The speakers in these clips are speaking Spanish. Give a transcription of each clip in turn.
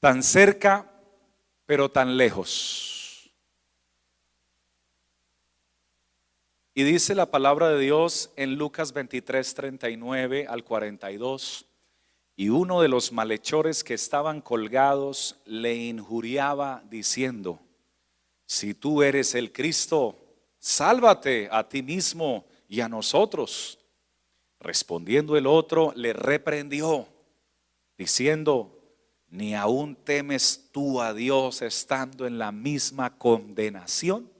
tan cerca, pero tan lejos. Y dice la palabra de Dios en Lucas 23, 39 al 42. Y uno de los malhechores que estaban colgados le injuriaba diciendo, si tú eres el Cristo, sálvate a ti mismo y a nosotros. Respondiendo el otro, le reprendió, diciendo, ni aún temes tú a Dios estando en la misma condenación.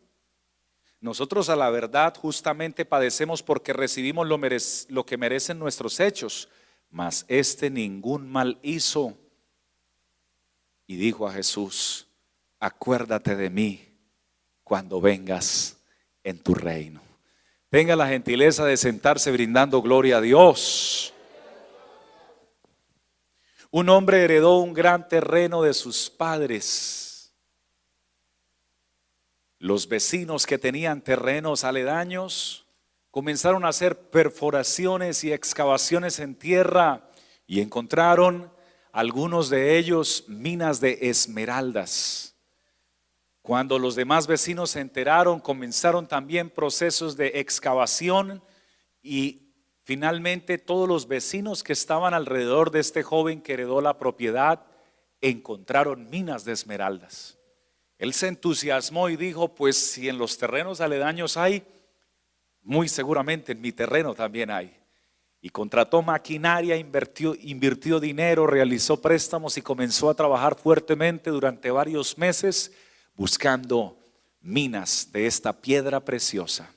Nosotros a la verdad justamente padecemos porque recibimos lo, lo que merecen nuestros hechos, mas este ningún mal hizo. Y dijo a Jesús, acuérdate de mí cuando vengas en tu reino. Tenga la gentileza de sentarse brindando gloria a Dios. Un hombre heredó un gran terreno de sus padres. Los vecinos que tenían terrenos aledaños comenzaron a hacer perforaciones y excavaciones en tierra y encontraron algunos de ellos minas de esmeraldas. Cuando los demás vecinos se enteraron, comenzaron también procesos de excavación y finalmente todos los vecinos que estaban alrededor de este joven que heredó la propiedad encontraron minas de esmeraldas. Él se entusiasmó y dijo, pues si en los terrenos aledaños hay, muy seguramente en mi terreno también hay. Y contrató maquinaria, invirtió, invirtió dinero, realizó préstamos y comenzó a trabajar fuertemente durante varios meses buscando minas de esta piedra preciosa.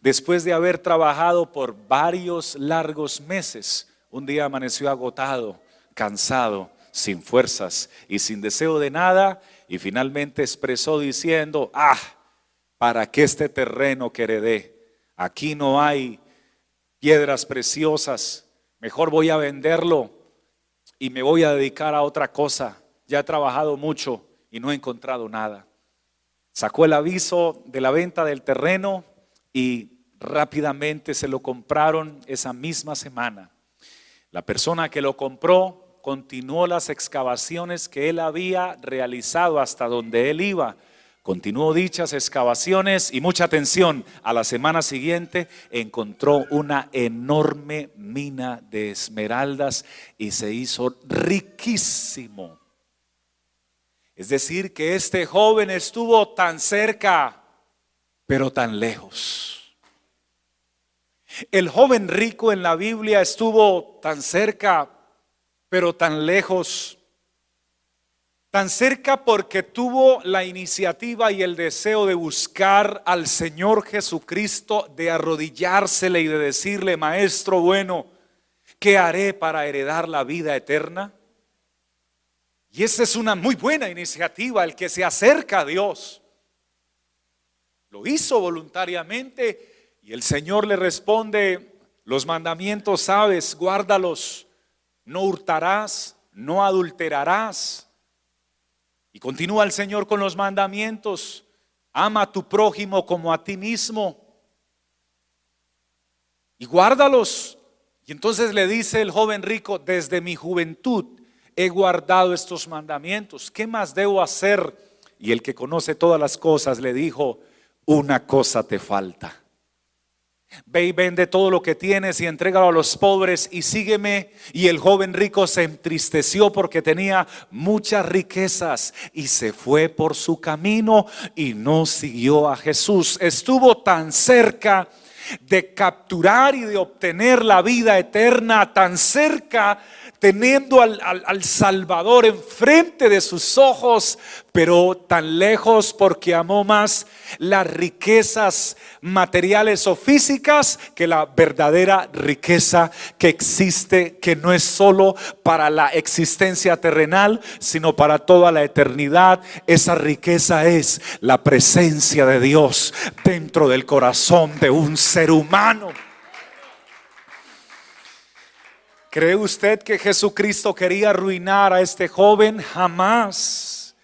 Después de haber trabajado por varios largos meses, un día amaneció agotado, cansado, sin fuerzas y sin deseo de nada, y finalmente expresó diciendo, ah, ¿para qué este terreno que heredé? Aquí no hay piedras preciosas, mejor voy a venderlo y me voy a dedicar a otra cosa. Ya he trabajado mucho y no he encontrado nada. Sacó el aviso de la venta del terreno y rápidamente se lo compraron esa misma semana. La persona que lo compró continuó las excavaciones que él había realizado hasta donde él iba. Continuó dichas excavaciones y mucha atención. A la semana siguiente encontró una enorme mina de esmeraldas y se hizo riquísimo. Es decir, que este joven estuvo tan cerca, pero tan lejos. El joven rico en la Biblia estuvo tan cerca, pero tan lejos. Tan cerca porque tuvo la iniciativa y el deseo de buscar al Señor Jesucristo, de arrodillársele y de decirle, Maestro bueno, ¿qué haré para heredar la vida eterna? Y esa es una muy buena iniciativa, el que se acerca a Dios. Lo hizo voluntariamente y el Señor le responde, los mandamientos sabes, guárdalos, no hurtarás, no adulterarás. Y continúa el Señor con los mandamientos, ama a tu prójimo como a ti mismo. Y guárdalos. Y entonces le dice el joven rico, desde mi juventud he guardado estos mandamientos, ¿qué más debo hacer? Y el que conoce todas las cosas le dijo, una cosa te falta. Ve y vende todo lo que tienes y entrégalo a los pobres y sígueme. Y el joven rico se entristeció porque tenía muchas riquezas y se fue por su camino y no siguió a Jesús. Estuvo tan cerca de capturar y de obtener la vida eterna, tan cerca teniendo al, Salvador enfrente de sus ojos, pero tan lejos porque amó más las riquezas materiales o físicas que la verdadera riqueza que existe, que no es solo para la existencia terrenal, sino para toda la eternidad. Esa riqueza es la presencia de Dios dentro del corazón de un ser humano. ¿Cree usted que Jesucristo quería arruinar a este joven? Jamás.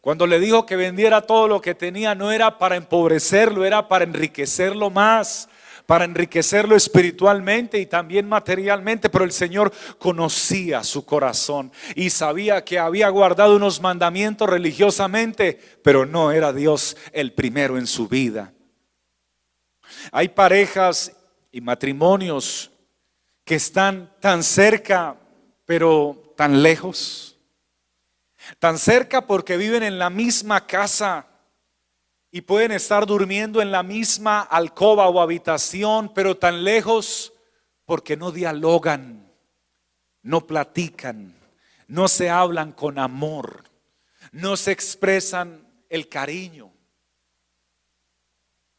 Cuando le dijo que vendiera todo lo que tenía, no era para empobrecerlo, era para enriquecerlo más, para enriquecerlo espiritualmente y también materialmente, pero el Señor conocía su corazón y sabía que había guardado unos mandamientos religiosamente, pero no era Dios el primero en su vida. Hay parejas y matrimonios que están tan cerca, pero tan lejos. Tan cerca porque viven en la misma casa y pueden estar durmiendo en la misma alcoba o habitación, pero tan lejos porque no dialogan, no platican, no se hablan con amor, no se expresan el cariño.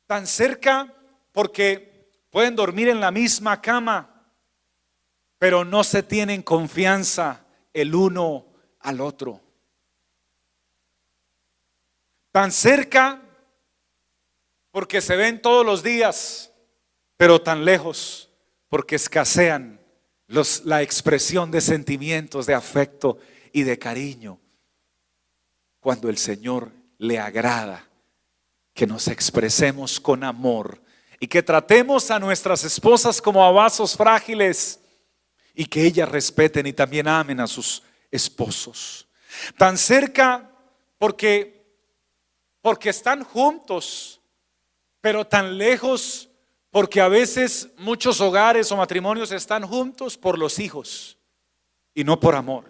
Tan cerca porque pueden dormir en la misma cama, pero no se tienen confianza el uno al otro. Tan cerca porque se ven todos los días, pero tan lejos, porque escasean la expresión de sentimientos, de afecto y de cariño. Cuando el Señor le agrada que nos expresemos con amor y que tratemos a nuestras esposas como a vasos frágiles y que ellas respeten y también amen a sus esposos. Tan cerca porque porque están juntos pero tan lejos porque a veces muchos hogares o matrimonios están juntos por los hijos y no por amor.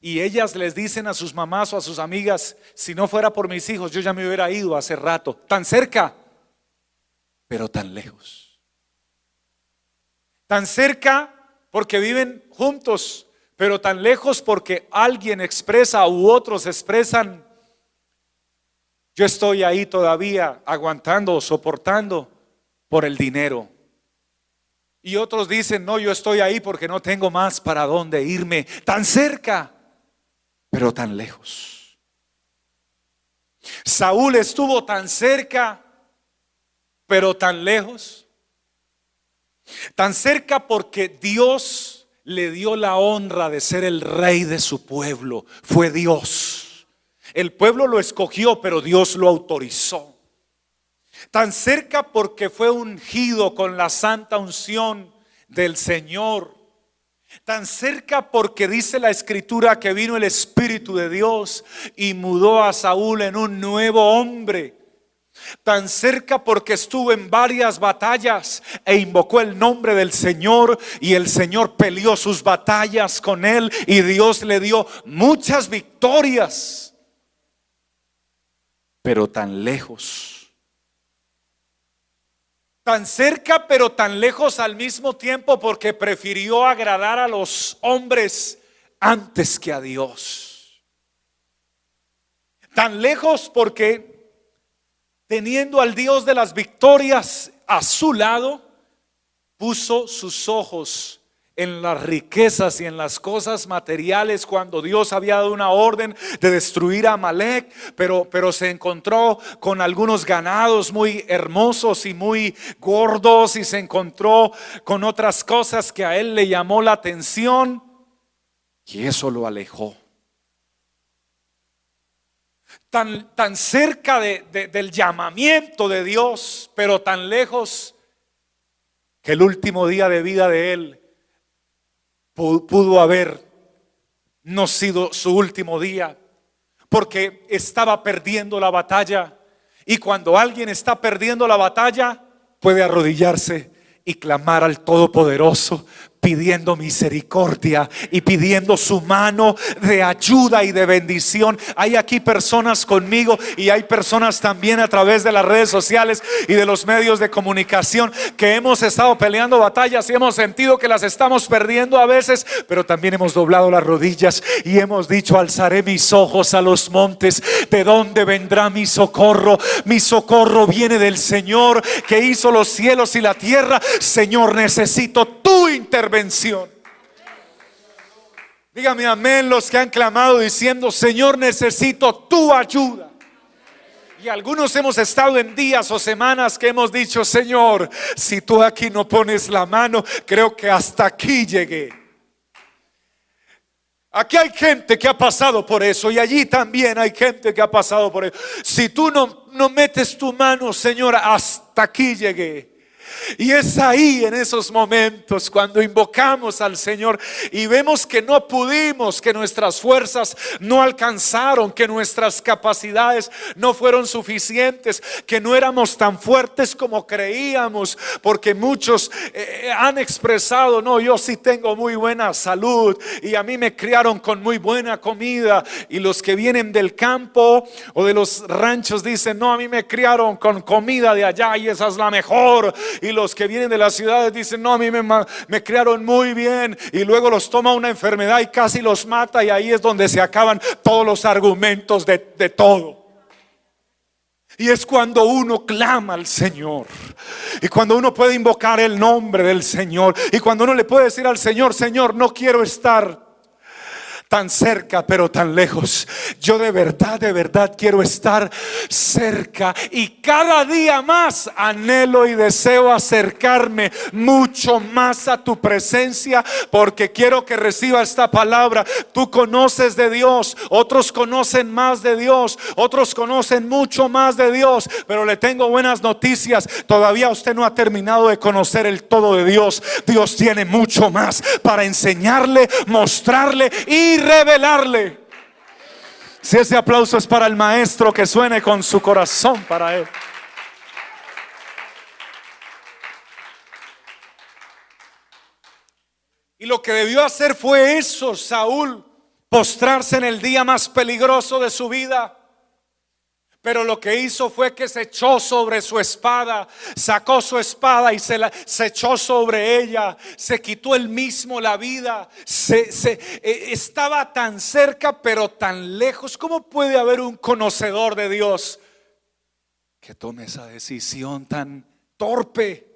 Y ellas les dicen a sus mamás o a sus amigas, si no fuera por mis hijos, yo ya me hubiera ido hace rato, tan cerca, pero tan lejos. Tan cerca porque viven juntos, pero tan lejos porque alguien expresa u otros expresan yo estoy ahí todavía aguantando, soportando por el dinero. Y otros dicen, no, yo estoy ahí porque no tengo más para dónde irme. Tan cerca, pero tan lejos. Saúl estuvo tan cerca, pero tan lejos. Tan cerca porque Dios le dio la honra de ser el rey de su pueblo. Fue Dios. El pueblo lo escogió, pero Dios lo autorizó. Tan cerca porque fue ungido con la santa unción del Señor. Tan cerca porque dice la escritura que vino el Espíritu de Dios y mudó a Saúl en un nuevo hombre. Tan cerca porque estuvo en varias batallas e invocó el nombre del Señor y el Señor peleó sus batallas con él y Dios le dio muchas victorias pero tan lejos. Tan cerca, pero tan lejos al mismo tiempo porque prefirió agradar a los hombres antes que a Dios. Tan lejos porque teniendo al Dios de las victorias a su lado, puso sus ojos en las riquezas y en las cosas materiales cuando Dios había dado una orden de destruir a Amalek, pero, pero se encontró con algunos ganados muy hermosos y muy gordos y se encontró con otras cosas que a él le llamó la atención y eso lo alejó. Tan, tan cerca del llamamiento de Dios, pero tan lejos que el último día de vida de él pudo haber no sido su último día, porque estaba perdiendo la batalla. Y cuando alguien está perdiendo la batalla, puede arrodillarse y clamar al Todopoderoso pidiendo misericordia y pidiendo su mano de ayuda y de bendición. Hay aquí personas conmigo y hay personas también a través de las redes sociales y de los medios de comunicación que hemos estado peleando batallas y hemos sentido que las estamos perdiendo a veces, pero también hemos doblado las rodillas y hemos dicho, alzaré mis ojos a los montes, ¿de dónde vendrá mi socorro? Mi socorro viene del Señor que hizo los cielos y la tierra. Señor, necesito tu intervención Dígame amén los que han clamado diciendo, Señor, necesito tu ayuda. Y algunos hemos estado en días o semanas que hemos dicho, Señor, si tú aquí no pones la mano, creo que hasta aquí llegué. Aquí hay gente que ha pasado por eso y allí también hay gente que ha pasado por eso. Si tú no, no metes tu mano, Señor, hasta aquí llegué. Y es ahí en esos momentos cuando invocamos al Señor y vemos que no pudimos, que nuestras fuerzas no alcanzaron, que nuestras capacidades no fueron suficientes, que no éramos tan fuertes como creíamos, porque muchos eh, han expresado, no, yo sí tengo muy buena salud y a mí me criaron con muy buena comida y los que vienen del campo o de los ranchos dicen, no, a mí me criaron con comida de allá y esa es la mejor y los que vienen de las ciudades dicen, no, a mí me, me criaron muy bien y luego los toma una enfermedad y casi los mata y ahí es donde se acaban todos los argumentos de, de todo. Y es cuando uno clama al Señor. Y cuando uno puede invocar el nombre del Señor. Y cuando uno le puede decir al Señor, Señor, no quiero estar tan cerca pero tan lejos. Yo de verdad, de verdad quiero estar cerca y cada día más anhelo y deseo acercarme mucho más a tu presencia porque quiero que reciba esta palabra. Tú conoces de Dios, otros conocen más de Dios, otros conocen mucho más de Dios, pero le tengo buenas noticias. Todavía usted no ha terminado de conocer el todo de Dios. Dios tiene mucho más para enseñarle, mostrarle y revelarle. Si ese aplauso es para el maestro, que suene con su corazón para él. Y lo que debió hacer fue eso, Saúl, postrarse en el día más peligroso de su vida pero lo que hizo fue que se echó sobre su espada, sacó su espada y se, la, se echó sobre ella, se quitó él mismo la vida, se, e, estaba tan cerca pero tan lejos. ¿Cómo puede haber un conocedor de Dios que tome esa decisión tan torpe?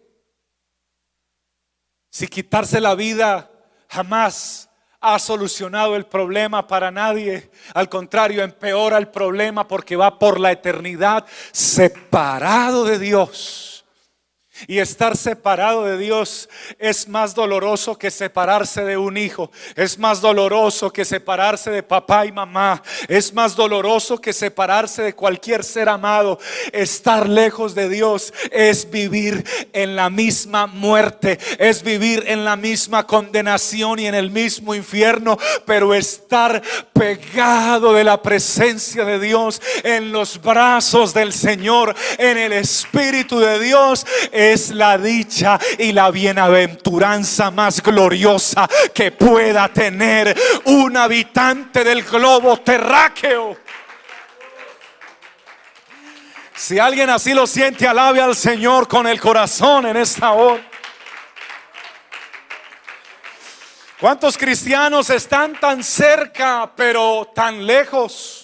Si quitarse la vida jamás ha solucionado el problema para nadie. Al contrario, empeora el problema porque va por la eternidad separado de Dios. Y estar separado de Dios es más doloroso que separarse de un hijo. Es más doloroso que separarse de papá y mamá. Es más doloroso que separarse de cualquier ser amado. Estar lejos de Dios es vivir en la misma muerte. Es vivir en la misma condenación y en el mismo infierno. Pero estar pegado de la presencia de Dios en los brazos del Señor, en el Espíritu de Dios es la dicha y la bienaventuranza más gloriosa que pueda tener un habitante del globo terráqueo. Si alguien así lo siente, alabe al Señor con el corazón en esta hora. ¿Cuántos cristianos están tan cerca pero tan lejos?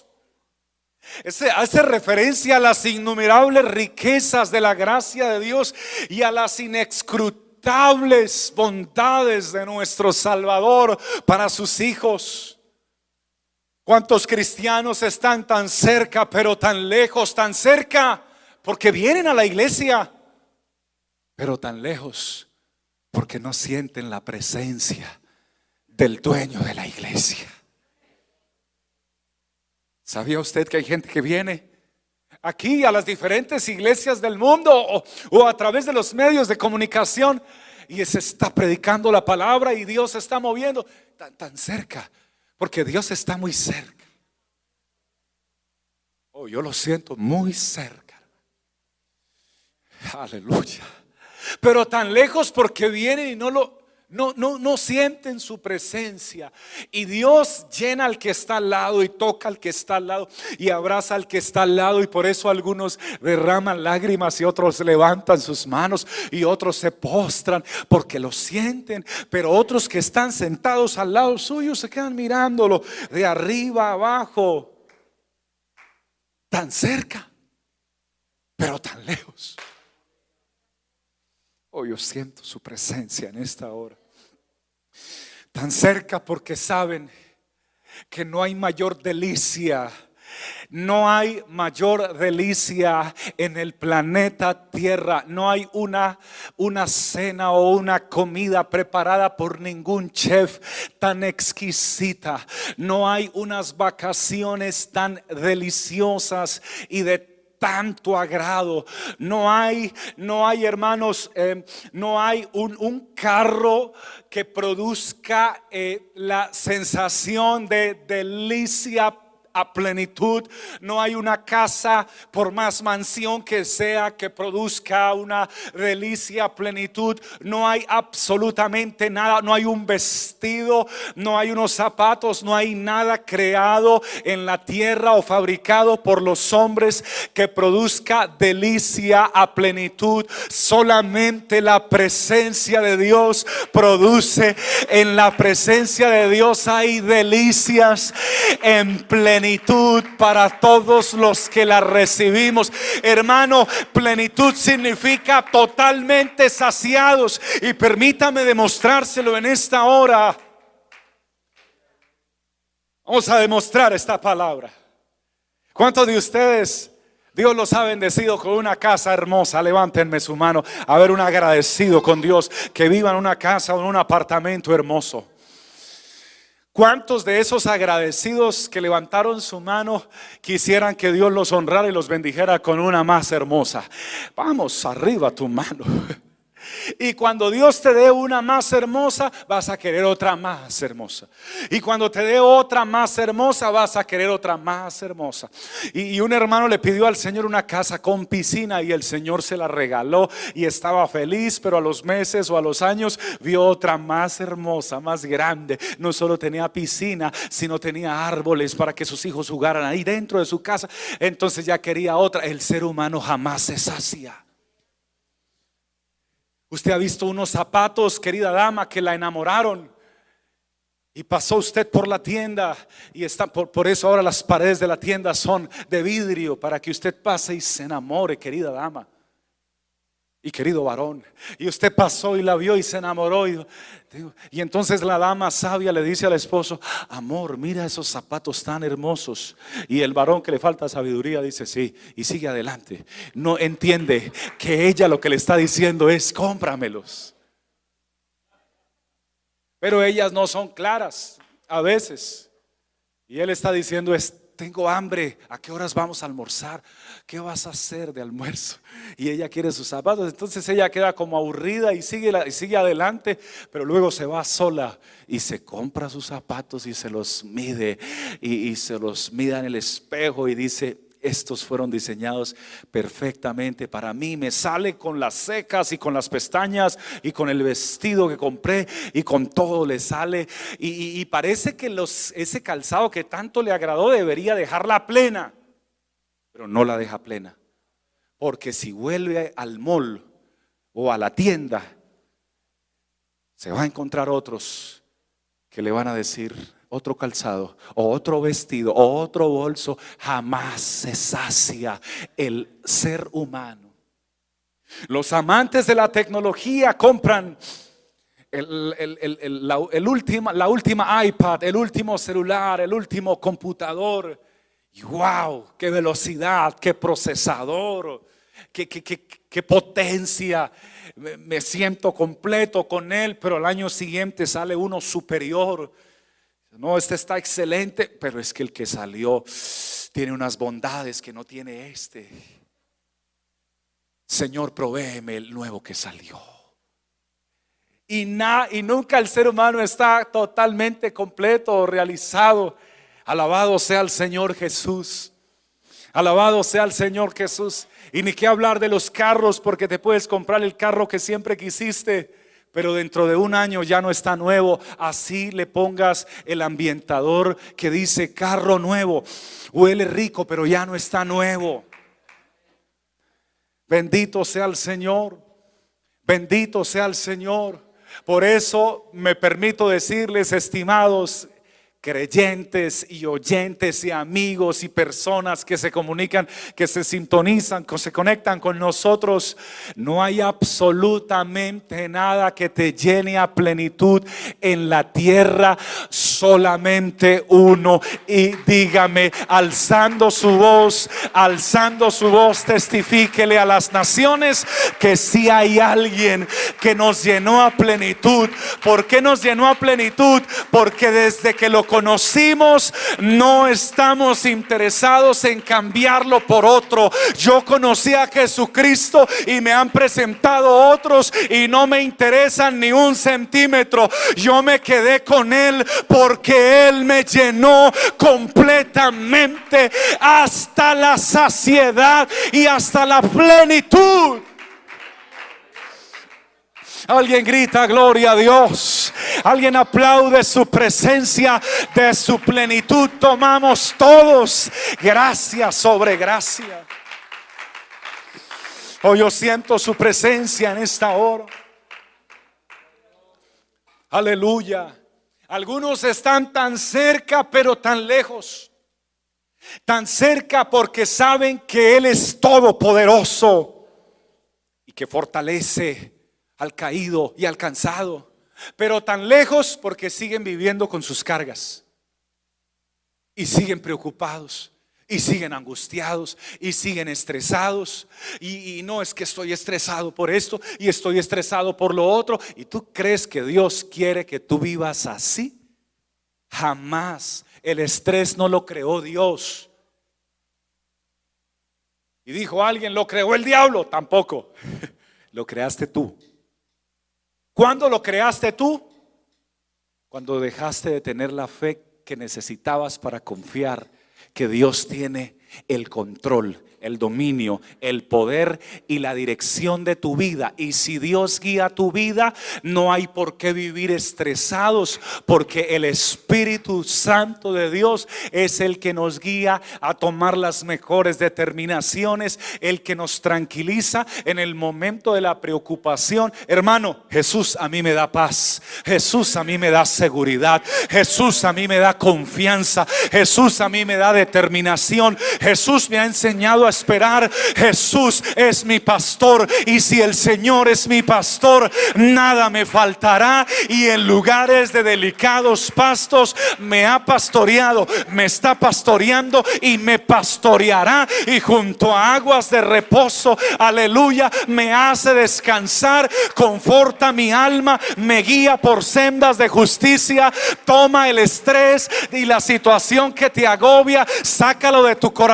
Hace referencia a las innumerables riquezas de la gracia de Dios y a las inescrutables bondades de nuestro Salvador para sus hijos. ¿Cuántos cristianos están tan cerca, pero tan lejos, tan cerca? Porque vienen a la iglesia, pero tan lejos, porque no sienten la presencia del dueño de la iglesia. ¿Sabía usted que hay gente que viene aquí a las diferentes iglesias del mundo o, a través de los medios de comunicación y se está predicando la palabra y Dios se está moviendo tan, tan cerca? Porque Dios está muy cerca. Oh, yo lo siento muy cerca. Aleluya. Pero tan lejos porque vienen y no lo, no, no, no sienten su presencia. Y Dios llena al que está al lado y toca al que está al lado y abraza al que está al lado. Y por eso algunos derraman lágrimas y otros levantan sus manos y otros se postran porque lo sienten. Pero otros que están sentados al lado suyo se quedan mirándolo de arriba abajo. Tan cerca, pero tan lejos. Oh, yo siento su presencia en esta hora. Tan cerca porque saben que no hay mayor delicia No hay mayor delicia en el planeta Tierra. No hay una, una cena o una comida preparada por ningún chef tan exquisita. No hay unas vacaciones tan deliciosas y de tanto agrado. No hay, no hay hermanos, eh, no hay un, carro que produzca eh, la sensación de delicia a plenitud. No hay una casa, por más mansión que sea, que produzca una delicia a plenitud. No hay absolutamente nada. No hay un vestido, no hay unos zapatos, no hay nada creado en la tierra o fabricado por los hombres que produzca delicia a plenitud. Solamente la presencia de Dios produce. En la presencia de Dios hay delicias en plenitud plenitud para todos los que la recibimos. Hermano, plenitud significa totalmente saciados. Y permítame demostrárselo en esta hora. Vamos a demostrar esta palabra. ¿Cuántos de ustedes Dios los ha bendecido con una casa hermosa. Levántenme su mano. A ver, un agradecido con Dios que viva en una casa o en un apartamento hermoso. ¿Cuántos de esos agradecidos que levantaron su mano quisieran que Dios los honrara y los bendijera con una más hermosa? Vamos, arriba tu mano. Y cuando Dios te dé una más hermosa, vas a querer otra más hermosa. Y cuando te dé otra más hermosa, vas a querer otra más hermosa. Y, un hermano le pidió al Señor una casa con piscina y el Señor se la regaló y estaba feliz, pero a los meses o a los años vio otra más hermosa, más grande. No solo tenía piscina, sino tenía árboles para que sus hijos jugaran ahí dentro de su casa. Entonces ya quería otra. El ser humano jamás se sacia. Usted ha visto unos zapatos, querida dama, que la enamoraron. Y pasó usted por la tienda y está por, por, eso ahora las paredes de la tienda son de vidrio para que usted pase y se enamore, querida dama y querido varón. Y usted pasó y la vio y se enamoró. Y, y, entonces la dama sabia le dice al esposo, amor, mira esos zapatos tan hermosos. Y el varón que le falta sabiduría dice, sí, y sigue adelante. No entiende que ella lo que le está diciendo es, cómpramelos. Pero ellas no son claras a veces. Y él está diciendo, es tengo hambre, ¿a qué horas vamos a almorzar? ¿Qué vas a hacer de almuerzo? Y ella quiere sus zapatos, entonces ella queda como aburrida y sigue, y sigue adelante, pero luego se va sola y se compra sus zapatos y se los mide y, se los mira en el espejo y dice, estos fueron diseñados perfectamente para mí. Me sale con las secas y con las pestañas y con el vestido que compré y con todo le sale. Y, parece que los, ese calzado que tanto le agradó debería dejarla plena, pero no la deja plena. Porque si vuelve al mall o a la tienda, se va a encontrar otros que le van a decir, otro calzado, otro vestido, otro bolso, jamás se sacia el ser humano. Los amantes de la tecnología compran la, última, la última iPad, el último celular, el último computador. Wow, qué velocidad, qué procesador, qué, potencia. Me siento completo con él, pero el año siguiente sale uno superior no, este está excelente, pero es que el que salió tiene unas bondades que no tiene este. Señor, provéeme el nuevo que salió. Y, y nunca el ser humano está totalmente completo o realizado. Alabado sea el Señor Jesús. Alabado sea el Señor Jesús. Y ni qué hablar de los carros, porque te puedes comprar el carro que siempre quisiste pero dentro de un año ya no está nuevo. Así le pongas el ambientador que dice carro nuevo. Huele rico, pero ya no está nuevo. Bendito sea el Señor. Bendito sea el Señor. Por eso me permito decirles, estimados creyentes y oyentes y amigos y personas que se comunican, que se sintonizan, que se conectan con nosotros. No hay absolutamente nada que te llene a plenitud en la tierra solamente uno. Y dígame, alzando su voz, alzando su voz, testifíquele a las naciones que si hay alguien que nos llenó a plenitud. ¿Por qué nos llenó a plenitud? Porque desde que lo conocimos no estamos interesados en cambiarlo por otro. Yo conocí a Jesucristo y me han presentado otros y no me interesan ni un centímetro. Yo me quedé con Él porque Él me llenó completamente hasta la saciedad y hasta la plenitud. Alguien grita gloria a Dios. Alguien aplaude su presencia de su plenitud. Tomamos todos gracia sobre gracia. Hoy oh, yo siento su presencia en esta hora. Aleluya. Algunos están tan cerca pero tan lejos. Tan cerca porque saben que Él es todopoderoso y que fortalece al caído y al cansado, pero tan lejos porque siguen viviendo con sus cargas y siguen preocupados y siguen angustiados y siguen estresados. Y, no es que estoy estresado por esto y estoy estresado por lo otro. ¿Y tú crees que Dios quiere que tú vivas así? Jamás. El estrés no lo creó Dios. Y dijo alguien, ¿lo creó el diablo? Tampoco. Lo creaste tú. ¿Cuándo lo creaste tú? Cuando dejaste de tener la fe que necesitabas para confiar que Dios tiene el control el dominio, el poder y la dirección de tu vida. Y si Dios guía tu vida, no hay por qué vivir estresados, porque el Espíritu Santo de Dios es el que nos guía a tomar las mejores determinaciones, el que nos tranquiliza en el momento de la preocupación. Hermano, Jesús a mí me da paz, Jesús a mí me da seguridad, Jesús a mí me da confianza, Jesús a mí me da determinación, Jesús me ha enseñado esperar. Jesús es mi pastor. Y si el Señor es mi pastor, nada me faltará. Y en lugares de delicados pastos me ha pastoreado, me está pastoreando y me pastoreará. Y junto a aguas de reposo, aleluya, me hace descansar, conforta mi alma, me guía por sendas de justicia, toma el estrés y la situación que te agobia, sácalo de tu corazón,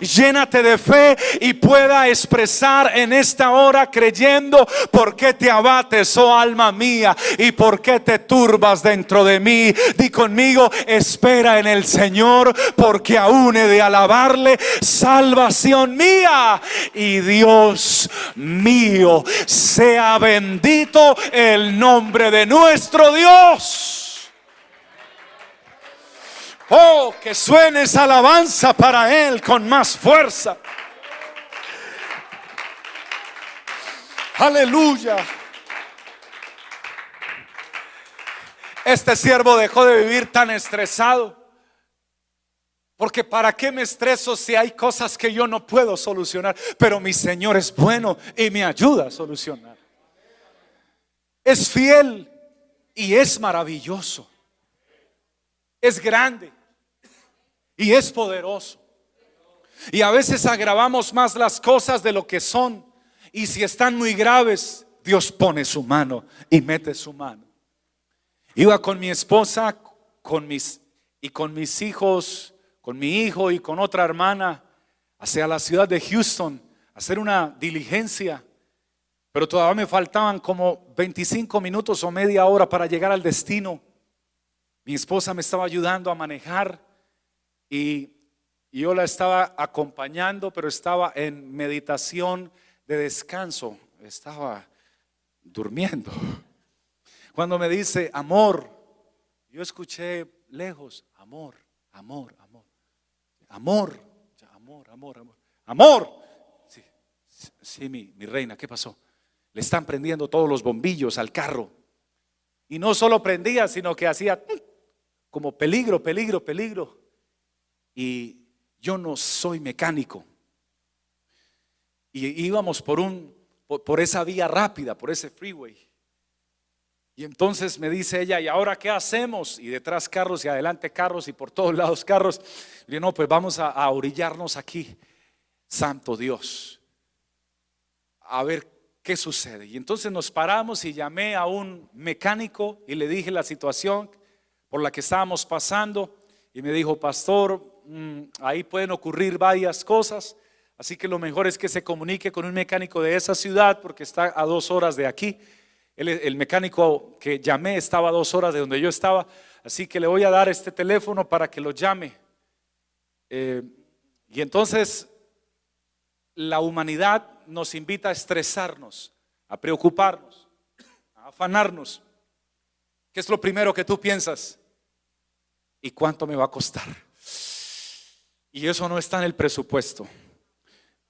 llénate de fe y pueda expresar en esta hora creyendo por qué te abates, oh alma mía, y por qué te turbas dentro de mí. Di conmigo, espera en el Señor, porque aún he de alabarle, salvación mía y Dios mío. Sea bendito el nombre de nuestro Dios. Oh, que suene esa alabanza para Él con más fuerza. Aleluya. Este siervo dejó de vivir tan estresado. Porque para qué me estreso si hay cosas que yo no puedo solucionar. Pero mi Señor es bueno y me ayuda a solucionar. Es fiel y es maravilloso. Es grande y es poderoso. Y a veces agravamos más las cosas de lo que son. Y si están muy graves, Dios pone su mano y mete su mano. Iba con mi esposa, con mis y con mis hijos, con mi hijo y con otra hermana hacia la ciudad de Houston a hacer una diligencia. Pero todavía me faltaban como 25 minutos o media hora para llegar al destino. Mi esposa me estaba ayudando a manejar y yo la estaba acompañando, pero estaba en meditación de descanso, estaba durmiendo. Cuando me dice amor, yo escuché lejos, amor, amor, amor, amor, amor, amor, amor, amor. Sí, sí mi, mi reina, ¿qué pasó? Le están prendiendo todos los bombillos al carro. Y no solo prendía, sino que hacía como peligro, peligro, peligro y yo no soy mecánico. Y íbamos por un por, esa vía rápida, por ese freeway. Y entonces me dice ella, ¿y ahora qué hacemos? Y detrás carros y adelante carros y por todos lados carros. Y yo, no, pues vamos a, a orillarnos aquí. Santo Dios. A ver qué sucede. Y entonces nos paramos y llamé a un mecánico y le dije la situación por la que estábamos pasando. Y me dijo, pastor, mm, ahí pueden ocurrir varias cosas. Así que lo mejor es que se comunique con un mecánico de esa ciudad porque está a dos horas de aquí. El, mecánico que llamé estaba a dos horas de donde yo estaba. Así que le voy a dar este teléfono para que lo llame. Eh, y entonces la humanidad nos invita a estresarnos, a preocuparnos, a afanarnos. ¿Qué es lo primero que tú piensas? ¿Y cuánto me va a costar? Y eso no está en el presupuesto.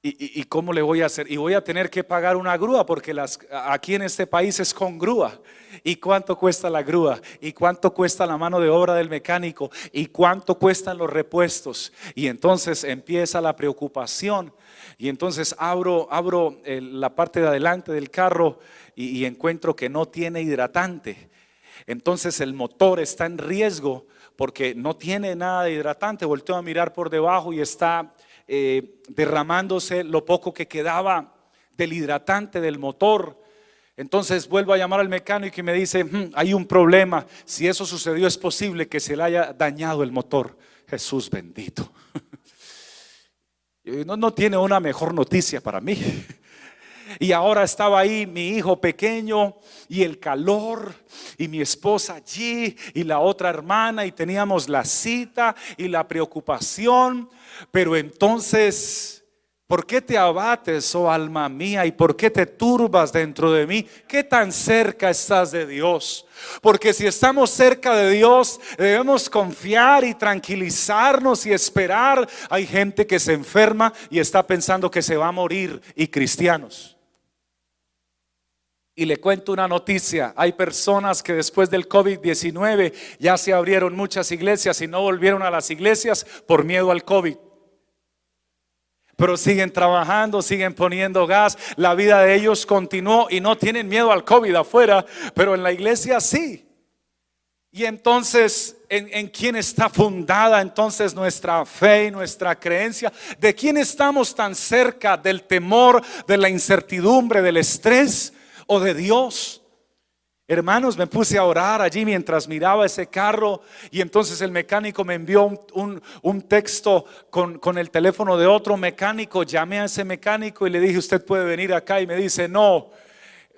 ¿Y, cómo le voy a hacer? Y voy a tener que pagar una grúa porque las, aquí en este país es con grúa. ¿Y cuánto cuesta la grúa? ¿Y cuánto cuesta la mano de obra del mecánico? ¿Y cuánto cuestan los repuestos? Y entonces empieza la preocupación. Y entonces abro, abro eh, la parte de adelante del carro y, y encuentro que no tiene hidratante. Entonces el motor está en riesgo porque no tiene nada de hidratante. Volteo a mirar por debajo y está eh, derramándose lo poco que quedaba del hidratante del motor. Entonces vuelvo a llamar al mecánico y me dice, hmm, hay un problema. Si eso sucedió es posible que se le haya dañado el motor. Jesús bendito. No, no tiene una mejor noticia para mí. Y ahora estaba ahí mi hijo pequeño y el calor y mi esposa allí y la otra hermana y teníamos la cita y la preocupación. Pero entonces, ¿por qué te abates, oh alma mía? ¿Y por qué te turbas dentro de mí? ¿Qué tan cerca estás de Dios? Porque si estamos cerca de Dios, debemos confiar y tranquilizarnos y esperar. Hay gente que se enferma y está pensando que se va a morir y cristianos. Y le cuento una noticia, hay personas que después del COVID-19 ya se abrieron muchas iglesias y no volvieron a las iglesias por miedo al COVID. Pero siguen trabajando, siguen poniendo gas, la vida de ellos continuó y no tienen miedo al COVID afuera, pero en la iglesia sí. Y entonces, ¿en, en quién está fundada entonces nuestra fe y nuestra creencia? ¿De quién estamos tan cerca del temor, de la incertidumbre, del estrés? O de Dios. Hermanos, me puse a orar allí mientras miraba ese carro y entonces el mecánico me envió un, texto con, con, el teléfono de otro mecánico. Llamé a ese mecánico y le dije, usted puede venir acá y me dice, no,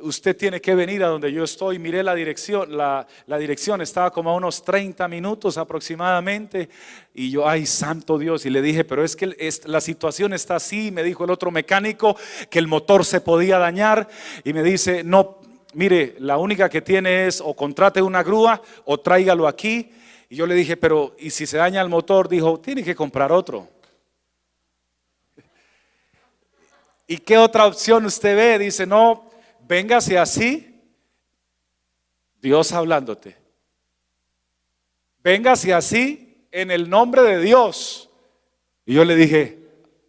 usted tiene que venir a donde yo estoy. Miré la dirección, la, dirección estaba como a unos 30 minutos aproximadamente. Y yo, ay, santo Dios, y le dije, pero es que la situación está así. Me dijo el otro mecánico que el motor se podía dañar. Y me dice, no, mire, la única que tiene es o contrate una grúa o tráigalo aquí. Y yo le dije, pero ¿y si se daña el motor? Dijo, tiene que comprar otro. ¿Y qué otra opción usted ve? Dice, no, véngase así, Dios hablándote. Véngase así en el nombre de Dios. Y yo le dije,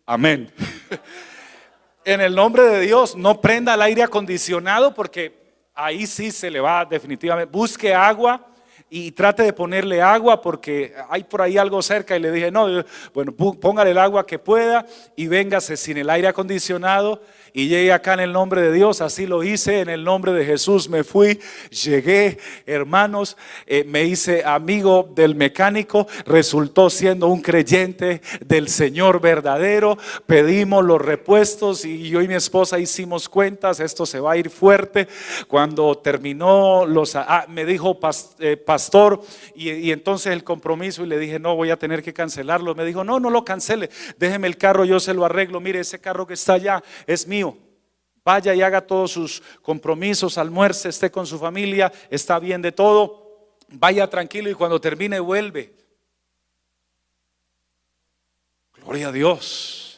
amén. en el nombre de Dios, no prenda el aire acondicionado porque ahí sí se le va definitivamente. Busque agua y trate de ponerle agua porque hay por ahí algo cerca y le dije, no, bueno, póngale el agua que pueda y véngase sin el aire acondicionado y llegué acá en el nombre de Dios, así lo hice, en el nombre de Jesús me fui, llegué, hermanos, eh, me hice amigo del mecánico, resultó siendo un creyente del Señor verdadero, pedimos los repuestos y yo y mi esposa hicimos cuentas, esto se va a ir fuerte, cuando terminó los, ah, me dijo eh, pastor y, y entonces el compromiso y le dije, no, voy a tener que cancelarlo, me dijo, no, no lo cancele, déjeme el carro, yo se lo arreglo, mire, ese carro que está allá es mío Vaya y haga todos sus compromisos, almuerce, esté con su familia, está bien de todo. Vaya tranquilo y cuando termine vuelve. Gloria a Dios.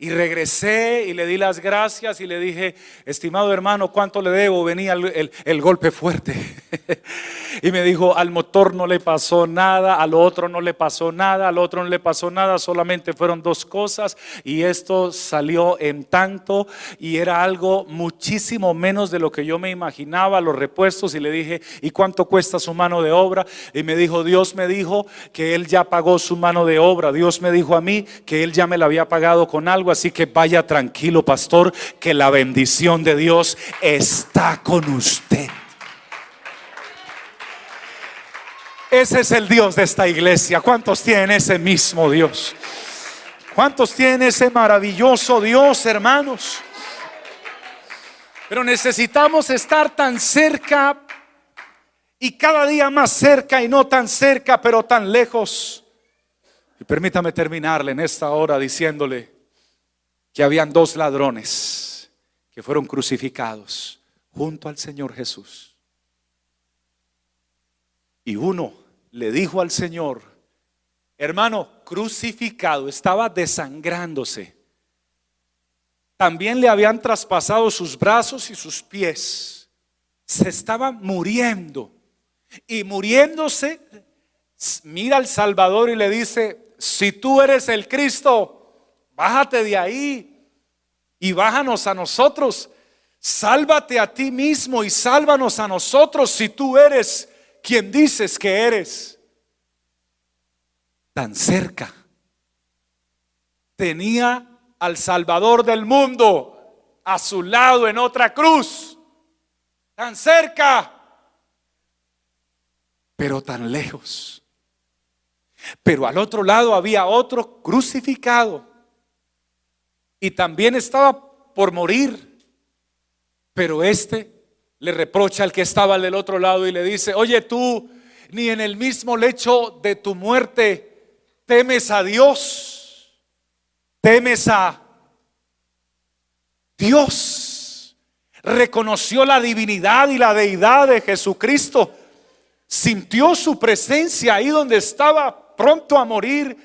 Y regresé y le di las gracias y le dije, estimado hermano, ¿cuánto le debo? Venía el, golpe fuerte. y me dijo, al motor no le pasó nada, al otro no le pasó nada, al otro no le pasó nada, solamente fueron dos cosas y esto salió en tanto y era algo muchísimo menos de lo que yo me imaginaba, los repuestos y le dije, ¿y cuánto cuesta su mano de obra? Y me dijo, Dios me dijo que él ya pagó su mano de obra, Dios me dijo a mí que él ya me la había pagado con algo así que vaya tranquilo, pastor, que la bendición de Dios está con usted. Ese es el Dios de esta iglesia. ¿Cuántos tienen ese mismo Dios? ¿Cuántos tienen ese maravilloso Dios, hermanos? Pero necesitamos estar tan cerca y cada día más cerca y no tan cerca, pero tan lejos. Y permítame terminarle en esta hora diciéndole, que habían dos ladrones que fueron crucificados junto al Señor Jesús. Y uno le dijo al Señor, hermano, crucificado, estaba desangrándose. También le habían traspasado sus brazos y sus pies. Se estaba muriendo. Y muriéndose, mira al Salvador y le dice, si tú eres el Cristo, Bájate de ahí y bájanos a nosotros. Sálvate a ti mismo y sálvanos a nosotros si tú eres quien dices que eres. Tan cerca. Tenía al Salvador del mundo a su lado en otra cruz. Tan cerca, pero tan lejos. Pero al otro lado había otro crucificado y también estaba por morir. Pero este le reprocha al que estaba del otro lado y le dice, oye tú, ni en el mismo lecho de tu muerte temes a Dios, temes a Dios. Reconoció la divinidad y la deidad de Jesucristo. Sintió su presencia ahí donde estaba pronto a morir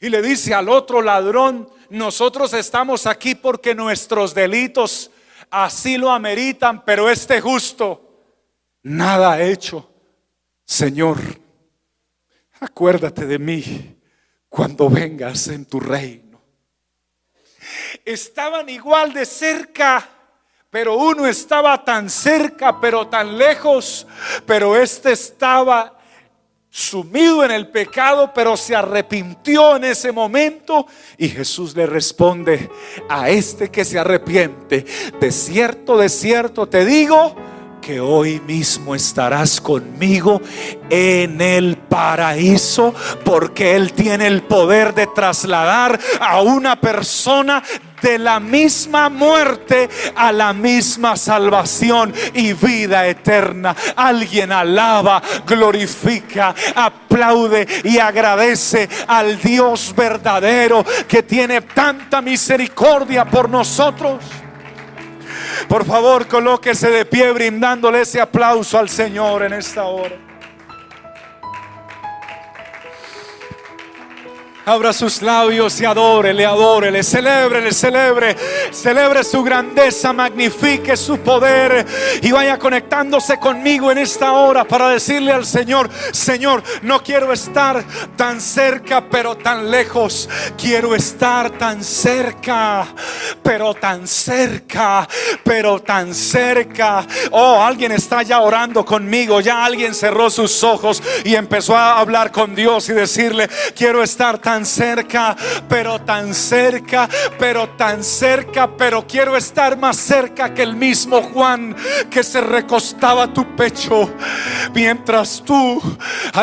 y le dice al otro ladrón, nosotros estamos aquí porque nuestros delitos así lo ameritan, pero este justo nada ha hecho. Señor, acuérdate de mí cuando vengas en tu reino. Estaban igual de cerca, pero uno estaba tan cerca, pero tan lejos, pero este estaba sumido en el pecado, pero se arrepintió en ese momento. Y Jesús le responde a este que se arrepiente, de cierto, de cierto te digo, que hoy mismo estarás conmigo en el paraíso, porque Él tiene el poder de trasladar a una persona de la misma muerte a la misma salvación y vida eterna. Alguien alaba, glorifica, aplaude y agradece al Dios verdadero que tiene tanta misericordia por nosotros. Por favor, colóquese de pie brindándole ese aplauso al Señor en esta hora. Abra sus labios y adórele, adórele, celebre, le celebre, celebre su grandeza, magnifique su poder y vaya conectándose conmigo en esta hora para decirle al Señor, Señor, no quiero estar tan cerca, pero tan lejos. Quiero estar tan cerca, pero tan cerca, pero tan cerca. Oh, alguien está ya orando conmigo, ya alguien cerró sus ojos y empezó a hablar con Dios y decirle, quiero estar tan tan cerca, pero tan cerca, pero tan cerca, pero quiero estar más cerca que el mismo Juan que se recostaba a tu pecho mientras tú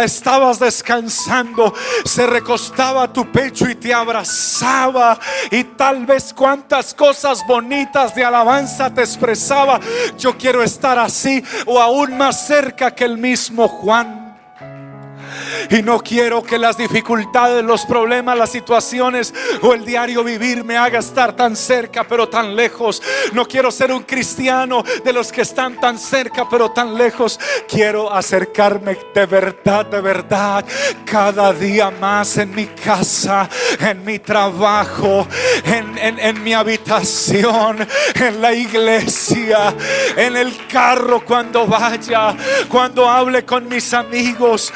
estabas descansando, se recostaba a tu pecho y te abrazaba y tal vez cuantas cosas bonitas de alabanza te expresaba. Yo quiero estar así o aún más cerca que el mismo Juan. Y no quiero que las dificultades, los problemas, las situaciones o el diario vivir me haga estar tan cerca pero tan lejos. No quiero ser un cristiano de los que están tan cerca pero tan lejos. Quiero acercarme de verdad, de verdad, cada día más en mi casa, en mi trabajo, en, mi habitación, en la iglesia, en el carro cuando vaya, cuando hable con mis amigos,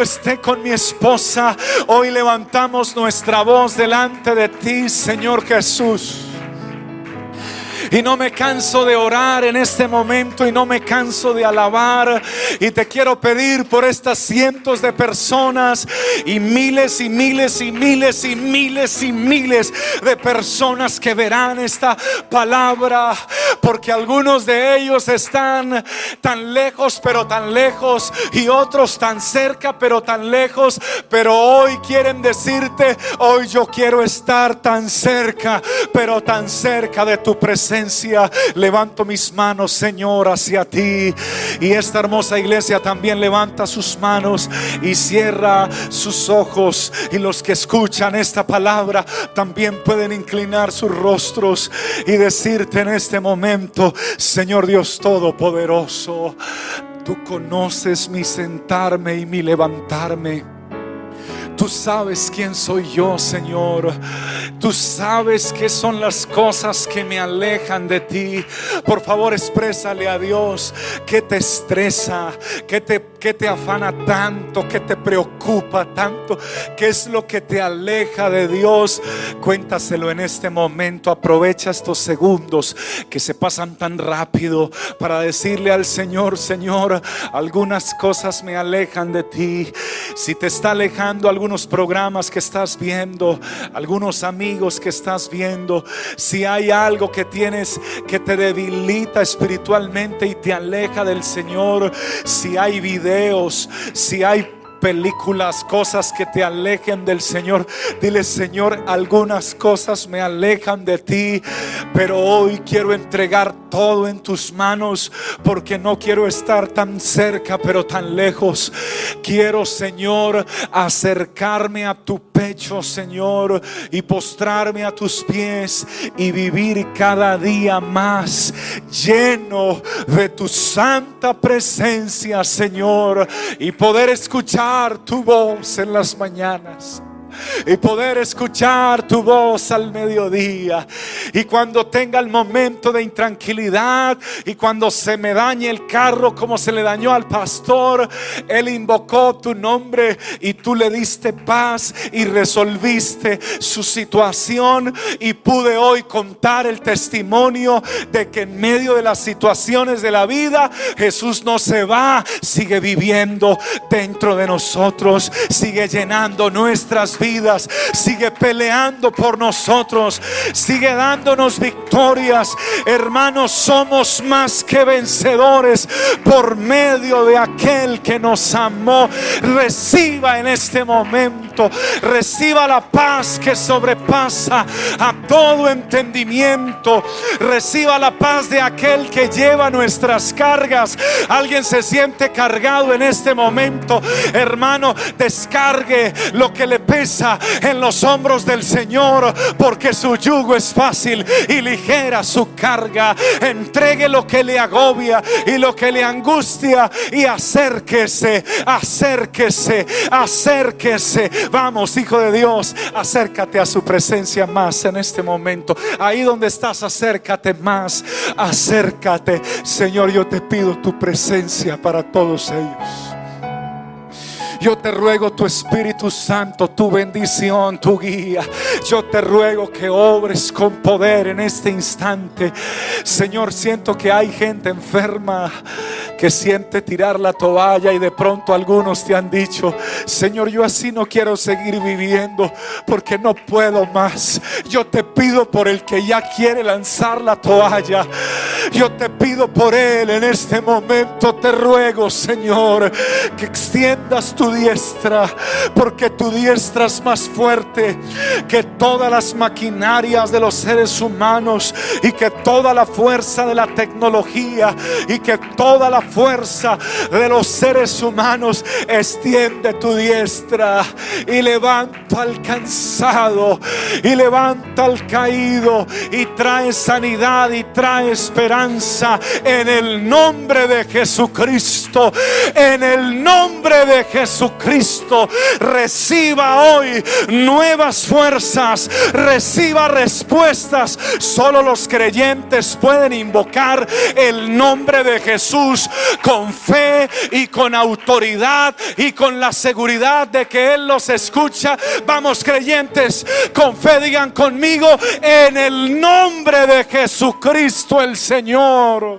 esté con mi esposa. Hoy levantamos nuestra voz delante de ti, Señor Jesús. Y no me canso de orar en este momento y no me canso de alabar. Y te quiero pedir por estas cientos de personas y miles y miles y miles y miles y miles de personas que verán esta palabra. Porque algunos de ellos están tan lejos, pero tan lejos. Y otros tan cerca, pero tan lejos. Pero hoy quieren decirte, hoy yo quiero estar tan cerca, pero tan cerca de tu presencia Levanto mis manos, Señor, hacia ti. Y esta hermosa iglesia también levanta sus manos y cierra sus ojos. Y los que escuchan esta palabra también pueden inclinar sus rostros y decirte en este momento, Señor Dios Todopoderoso, tú conoces mi sentarme y mi levantarme. Tú sabes quién soy yo, Señor. Tú sabes qué son las cosas que me alejan de ti. Por favor, exprésale a Dios que te estresa, que te, que te afana tanto, que te preocupa tanto, qué es lo que te aleja de Dios. Cuéntaselo en este momento. Aprovecha estos segundos que se pasan tan rápido para decirle al Señor, Señor, algunas cosas me alejan de ti. Si te está alejando algunos programas que estás viendo, algunos amigos que estás viendo, si hay algo que tienes que te debilita espiritualmente y te aleja del Señor, si hay si hay películas, cosas que te alejen del Señor. Dile, Señor, algunas cosas me alejan de ti, pero hoy quiero entregar todo en tus manos porque no quiero estar tan cerca, pero tan lejos. Quiero, Señor, acercarme a tu pecho, Señor, y postrarme a tus pies y vivir cada día más lleno de tu santa presencia, Señor, y poder escuchar tu voz en las mañanas y poder escuchar tu voz al mediodía. Y cuando tenga el momento de intranquilidad y cuando se me dañe el carro como se le dañó al pastor, él invocó tu nombre y tú le diste paz y resolviste su situación y pude hoy contar el testimonio de que en medio de las situaciones de la vida Jesús no se va, sigue viviendo dentro de nosotros, sigue llenando nuestras vidas sigue peleando por nosotros, sigue dándonos victorias. Hermanos, somos más que vencedores por medio de aquel que nos amó. Reciba en este momento, reciba la paz que sobrepasa a todo entendimiento. Reciba la paz de aquel que lleva nuestras cargas. Alguien se siente cargado en este momento. Hermano, descargue lo que le pesa en los hombros del Señor, porque su yugo es fácil y ligera su carga. Entregue lo que le agobia y lo que le angustia y acérquese, acérquese, acérquese. Vamos, Hijo de Dios, acércate a su presencia más en este momento. Ahí donde estás, acércate más, acércate. Señor, yo te pido tu presencia para todos ellos. Yo te ruego tu Espíritu Santo, tu bendición, tu guía. Yo te ruego que obres con poder en este instante. Señor, siento que hay gente enferma que siente tirar la toalla y de pronto algunos te han dicho, Señor, yo así no quiero seguir viviendo porque no puedo más. Yo te pido por el que ya quiere lanzar la toalla. Yo te pido por él en este momento. Te ruego, Señor, que extiendas tu tu diestra, porque tu diestra es más fuerte que todas las maquinarias de los seres humanos y que toda la fuerza de la tecnología y que toda la fuerza de los seres humanos. Extiende tu diestra y levanta al cansado y levanta al caído y trae sanidad y trae esperanza en el nombre de Jesucristo. En el de Jesucristo, reciba hoy nuevas fuerzas, reciba respuestas. Solo los creyentes pueden invocar el nombre de Jesús con fe y con autoridad y con la seguridad de que Él los escucha. Vamos creyentes, con fe digan conmigo en el nombre de Jesucristo el Señor.